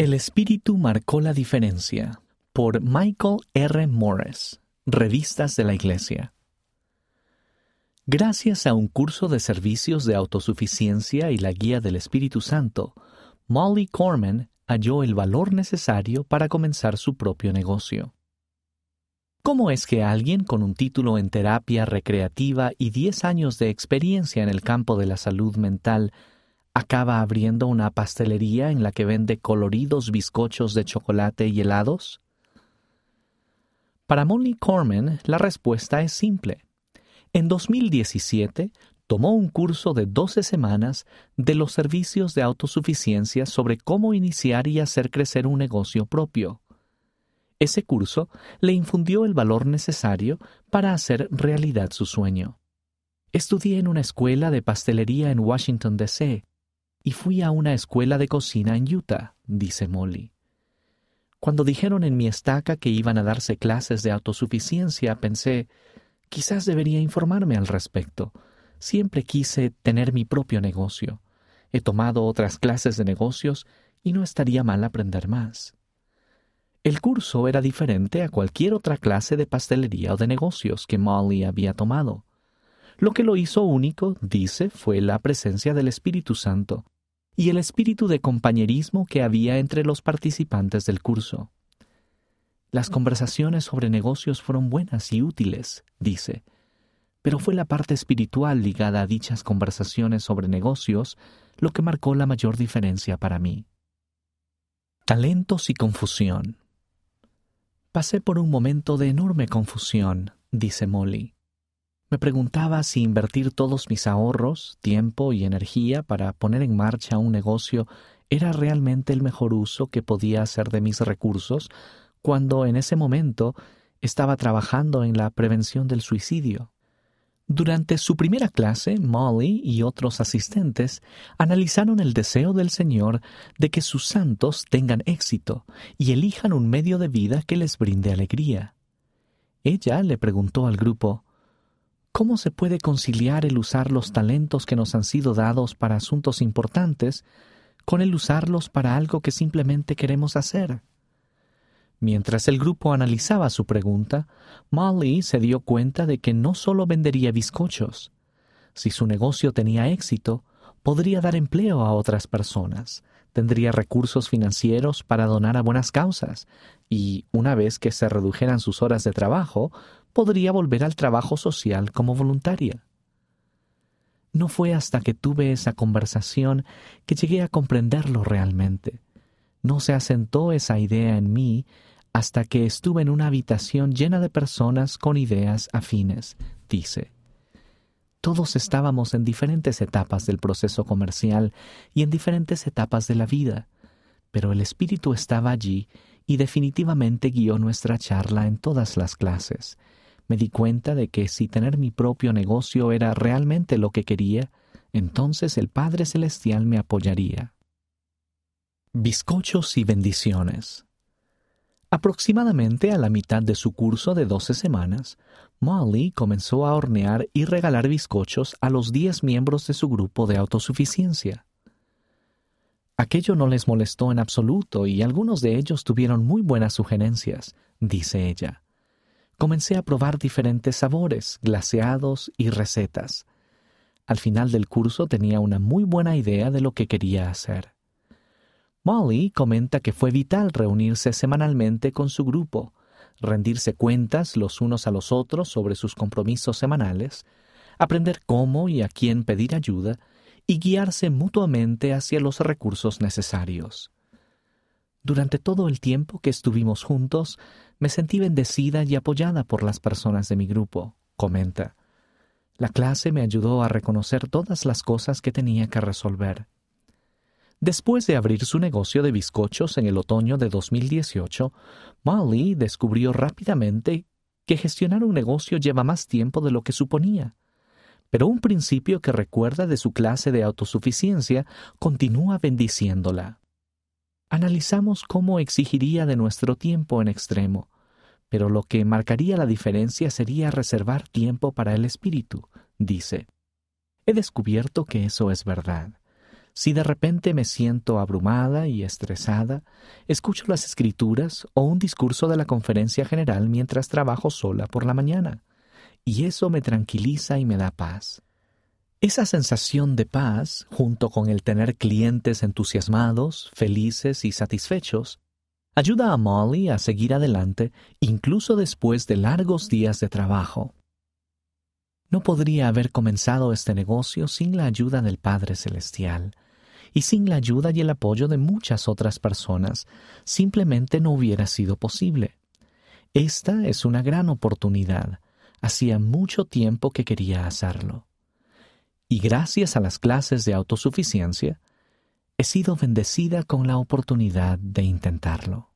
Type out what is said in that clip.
El espíritu marcó la diferencia por Michael R. Morris, Revistas de la Iglesia. Gracias a un curso de servicios de autosuficiencia y la guía del Espíritu Santo, Molly Corman halló el valor necesario para comenzar su propio negocio. ¿Cómo es que alguien con un título en terapia recreativa y 10 años de experiencia en el campo de la salud mental acaba abriendo una pastelería en la que vende coloridos bizcochos de chocolate y helados? Para Molly Corman, la respuesta es simple. En 2017, tomó un curso de 12 semanas de los servicios de autosuficiencia sobre cómo iniciar y hacer crecer un negocio propio. Ese curso le infundió el valor necesario para hacer realidad su sueño. Estudié en una escuela de pastelería en Washington, D.C. y fui a una escuela de cocina en Utah, dice Molly. Cuando dijeron en mi estaca que iban a darse clases de autosuficiencia, pensé, quizás debería informarme al respecto. Siempre quise tener mi propio negocio. He tomado otras clases de negocios y no estaría mal aprender más. El curso era diferente a cualquier otra clase de pastelería o de negocios que Molly había tomado. Lo que lo hizo único, dice, fue la presencia del Espíritu Santo, y el espíritu de compañerismo que había entre los participantes del curso. Las conversaciones sobre negocios fueron buenas y útiles, dice, pero fue la parte espiritual ligada a dichas conversaciones sobre negocios lo que marcó la mayor diferencia para mí. Talentos y confusión. Pasé por un momento de enorme confusión, dice Molly. Me preguntaba si invertir todos mis ahorros, tiempo y energía para poner en marcha un negocio era realmente el mejor uso que podía hacer de mis recursos cuando en ese momento estaba trabajando en la prevención del suicidio. Durante su primera clase, Molly y otros asistentes analizaron el deseo del Señor de que sus santos tengan éxito y elijan un medio de vida que les brinde alegría. Ella le preguntó al grupo, ¿Cómo se puede conciliar el usar los talentos que nos han sido dados para asuntos importantes con el usarlos para algo que simplemente queremos hacer? Mientras el grupo analizaba su pregunta, Molly se dio cuenta de que no solo vendería bizcochos. Si su negocio tenía éxito, podría dar empleo a otras personas, tendría recursos financieros para donar a buenas causas y, una vez que se redujeran sus horas de trabajo, podría volver al trabajo social como voluntaria. No fue hasta que tuve esa conversación que llegué a comprenderlo realmente. No se asentó esa idea en mí hasta que estuve en una habitación llena de personas con ideas afines, dice. Todos estábamos en diferentes etapas del proceso comercial y en diferentes etapas de la vida, pero el espíritu estaba allí y definitivamente guió nuestra charla en todas las clases, me di cuenta de que si tener mi propio negocio era realmente lo que quería, entonces el Padre Celestial me apoyaría. Bizcochos y bendiciones. Aproximadamente a la mitad de su curso de doce semanas, Molly comenzó a hornear y regalar bizcochos a los diez miembros de su grupo de autosuficiencia. Aquello no les molestó en absoluto y algunos de ellos tuvieron muy buenas sugerencias, dice ella comencé a probar diferentes sabores, glaseados y recetas. Al final del curso tenía una muy buena idea de lo que quería hacer. Molly comenta que fue vital reunirse semanalmente con su grupo, rendirse cuentas los unos a los otros sobre sus compromisos semanales, aprender cómo y a quién pedir ayuda y guiarse mutuamente hacia los recursos necesarios. Durante todo el tiempo que estuvimos juntos, me sentí bendecida y apoyada por las personas de mi grupo, comenta. La clase me ayudó a reconocer todas las cosas que tenía que resolver. Después de abrir su negocio de bizcochos en el otoño de 2018, Molly descubrió rápidamente que gestionar un negocio lleva más tiempo de lo que suponía. Pero un principio que recuerda de su clase de autosuficiencia continúa bendiciéndola analizamos cómo exigiría de nuestro tiempo en extremo, pero lo que marcaría la diferencia sería reservar tiempo para el espíritu, dice. He descubierto que eso es verdad. Si de repente me siento abrumada y estresada, escucho las escrituras o un discurso de la conferencia general mientras trabajo sola por la mañana, y eso me tranquiliza y me da paz. Esa sensación de paz, junto con el tener clientes entusiasmados, felices y satisfechos, ayuda a Molly a seguir adelante incluso después de largos días de trabajo. No podría haber comenzado este negocio sin la ayuda del Padre Celestial, y sin la ayuda y el apoyo de muchas otras personas, simplemente no hubiera sido posible. Esta es una gran oportunidad. Hacía mucho tiempo que quería hacerlo. Y gracias a las clases de autosuficiencia, he sido bendecida con la oportunidad de intentarlo.